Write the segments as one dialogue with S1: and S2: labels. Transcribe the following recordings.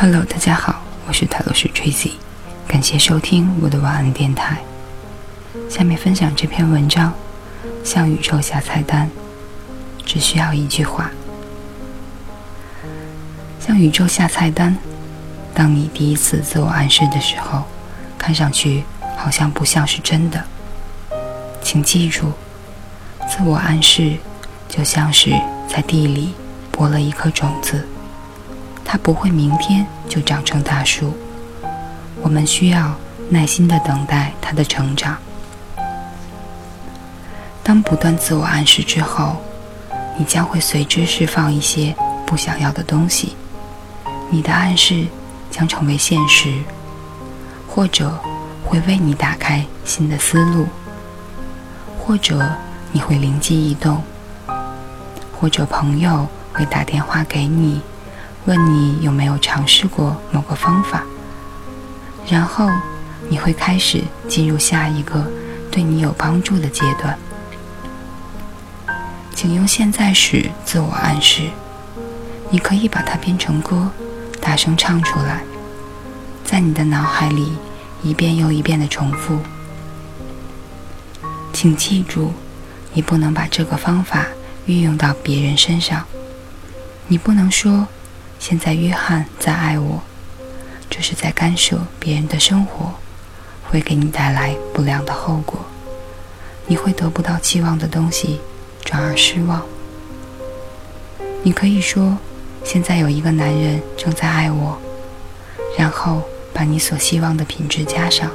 S1: Hello，大家好，我是塔罗斯 Tracy，感谢收听我的晚安电台。下面分享这篇文章：向宇宙下菜单，只需要一句话。向宇宙下菜单。当你第一次自我暗示的时候，看上去好像不像是真的。请记住，自我暗示就像是在地里播了一颗种子。它不会明天就长成大树，我们需要耐心的等待它的成长。当不断自我暗示之后，你将会随之释放一些不想要的东西，你的暗示将成为现实，或者会为你打开新的思路，或者你会灵机一动，或者朋友会打电话给你。问你有没有尝试过某个方法，然后你会开始进入下一个对你有帮助的阶段。请用现在时自我暗示，你可以把它编成歌，大声唱出来，在你的脑海里一遍又一遍的重复。请记住，你不能把这个方法运用到别人身上，你不能说。现在约翰在爱我，这是在干涉别人的生活，会给你带来不良的后果。你会得不到期望的东西，转而失望。你可以说，现在有一个男人正在爱我，然后把你所希望的品质加上。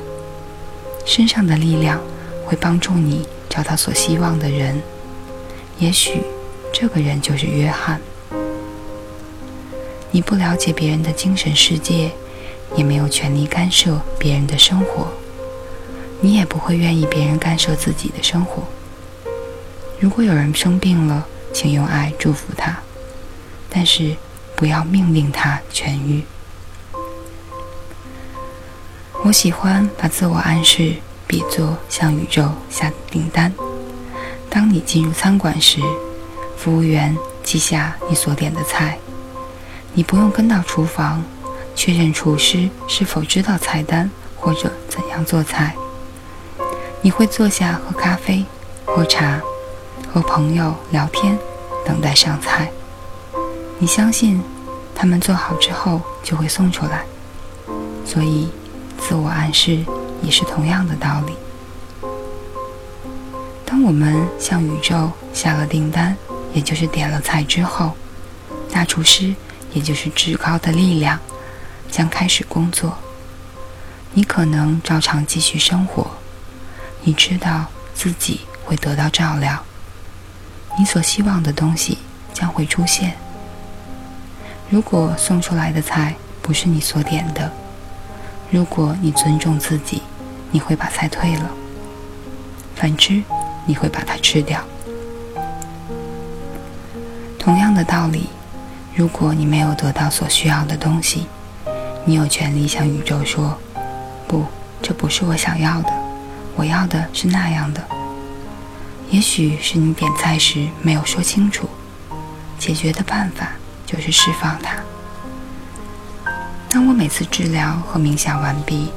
S1: 身上的力量会帮助你找到所希望的人，也许这个人就是约翰。你不了解别人的精神世界，也没有权利干涉别人的生活。你也不会愿意别人干涉自己的生活。如果有人生病了，请用爱祝福他，但是不要命令他痊愈。我喜欢把自我暗示比作向宇宙下订单。当你进入餐馆时，服务员记下你所点的菜。你不用跟到厨房，确认厨师是否知道菜单或者怎样做菜。你会坐下喝咖啡、喝茶，和朋友聊天，等待上菜。你相信他们做好之后就会送出来，所以自我暗示也是同样的道理。当我们向宇宙下了订单，也就是点了菜之后，大厨师。也就是至高的力量将开始工作。你可能照常继续生活，你知道自己会得到照料，你所希望的东西将会出现。如果送出来的菜不是你所点的，如果你尊重自己，你会把菜退了；反之，你会把它吃掉。同样的道理。如果你没有得到所需要的东西，你有权利向宇宙说：“不，这不是我想要的，我要的是那样的。”也许是你点菜时没有说清楚，解决的办法就是释放它。当我每次治疗和冥想完毕，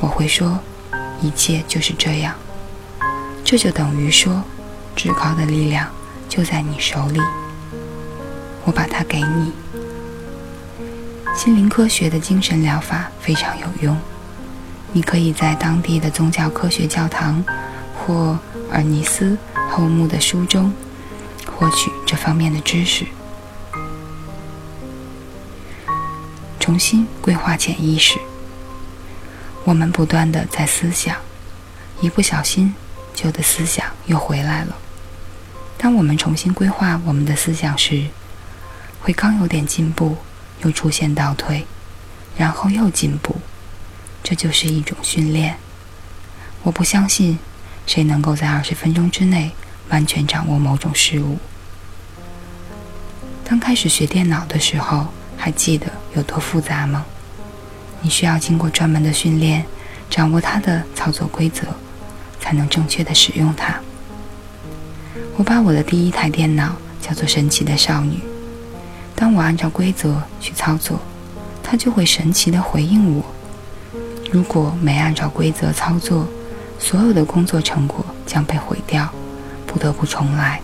S1: 我会说：“一切就是这样。”这就等于说，至高的力量就在你手里。我把它给你。心灵科学的精神疗法非常有用，你可以在当地的宗教科学教堂或尔尼斯后木的书中获取这方面的知识。重新规划潜意识，我们不断的在思想，一不小心，旧的思想又回来了。当我们重新规划我们的思想时，会刚有点进步，又出现倒退，然后又进步，这就是一种训练。我不相信谁能够在二十分钟之内完全掌握某种事物。刚开始学电脑的时候，还记得有多复杂吗？你需要经过专门的训练，掌握它的操作规则，才能正确的使用它。我把我的第一台电脑叫做“神奇的少女”。当我按照规则去操作，它就会神奇的回应我。如果没按照规则操作，所有的工作成果将被毁掉，不得不重来。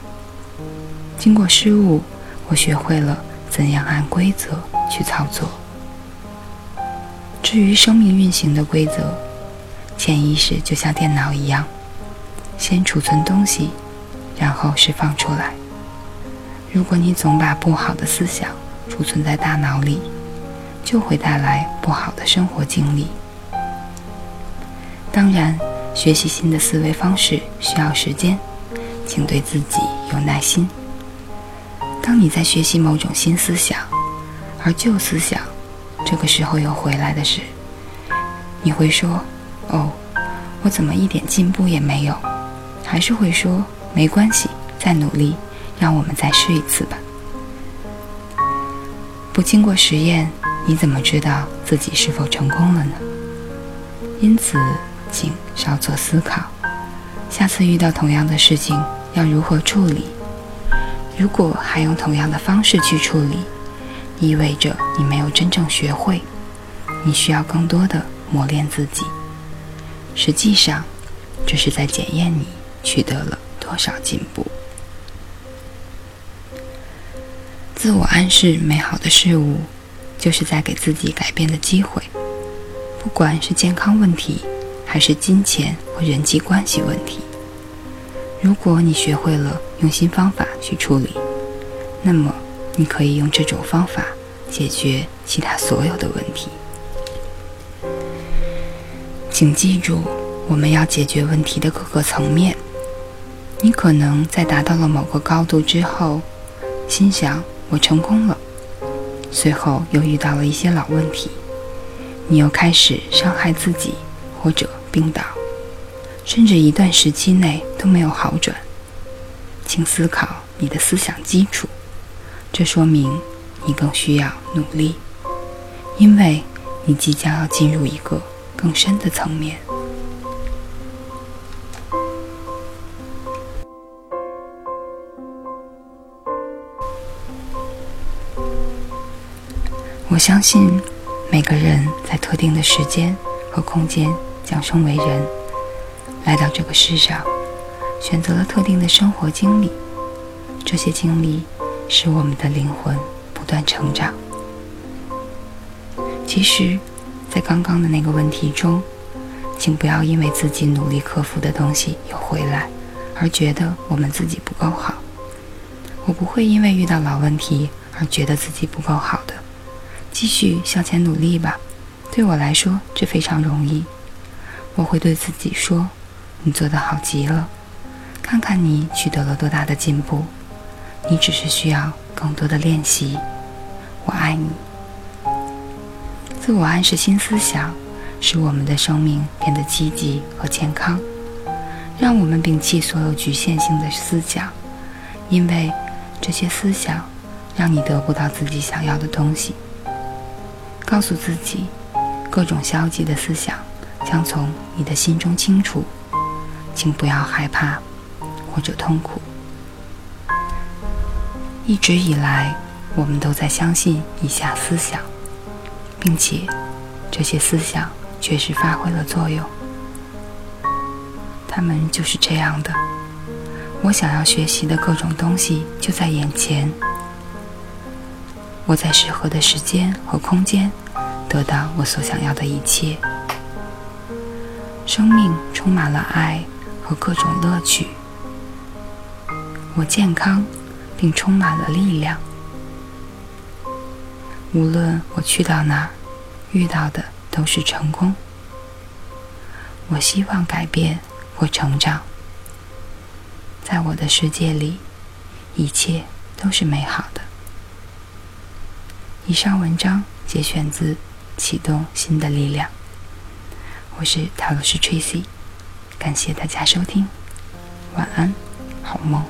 S1: 经过失误，我学会了怎样按规则去操作。至于生命运行的规则，潜意识就像电脑一样，先储存东西。然后释放出来。如果你总把不好的思想储存在大脑里，就会带来不好的生活经历。当然，学习新的思维方式需要时间，请对自己有耐心。当你在学习某种新思想，而旧思想这个时候又回来的时，你会说：“哦，我怎么一点进步也没有？”还是会说？没关系，再努力，让我们再试一次吧。不经过实验，你怎么知道自己是否成功了呢？因此，请稍作思考，下次遇到同样的事情要如何处理？如果还用同样的方式去处理，意味着你没有真正学会，你需要更多的磨练自己。实际上，这是在检验你取得了。多少进步？自我暗示美好的事物，就是在给自己改变的机会。不管是健康问题，还是金钱或人际关系问题，如果你学会了用新方法去处理，那么你可以用这种方法解决其他所有的问题。请记住，我们要解决问题的各个层面。你可能在达到了某个高度之后，心想我成功了，随后又遇到了一些老问题，你又开始伤害自己或者病倒，甚至一段时期内都没有好转。请思考你的思想基础，这说明你更需要努力，因为你即将要进入一个更深的层面。我相信，每个人在特定的时间和空间降生为人，来到这个世上，选择了特定的生活经历。这些经历使我们的灵魂不断成长。其实，在刚刚的那个问题中，请不要因为自己努力克服的东西又回来，而觉得我们自己不够好。我不会因为遇到老问题而觉得自己不够好的。继续向前努力吧，对我来说这非常容易。我会对自己说：“你做得好极了，看看你取得了多大的进步。你只是需要更多的练习。”我爱你。自我暗示新思想，使我们的生命变得积极和健康。让我们摒弃所有局限性的思想，因为这些思想让你得不到自己想要的东西。告诉自己，各种消极的思想将从你的心中清除，请不要害怕或者痛苦。一直以来，我们都在相信以下思想，并且这些思想确实发挥了作用。他们就是这样的：我想要学习的各种东西就在眼前。我在适合的时间和空间得到我所想要的一切。生命充满了爱和各种乐趣。我健康，并充满了力量。无论我去到哪儿，遇到的都是成功。我希望改变或成长。在我的世界里，一切都是美好的。以上文章节选自《启动新的力量》。我是塔罗斯 Tracy，感谢大家收听，晚安，好梦。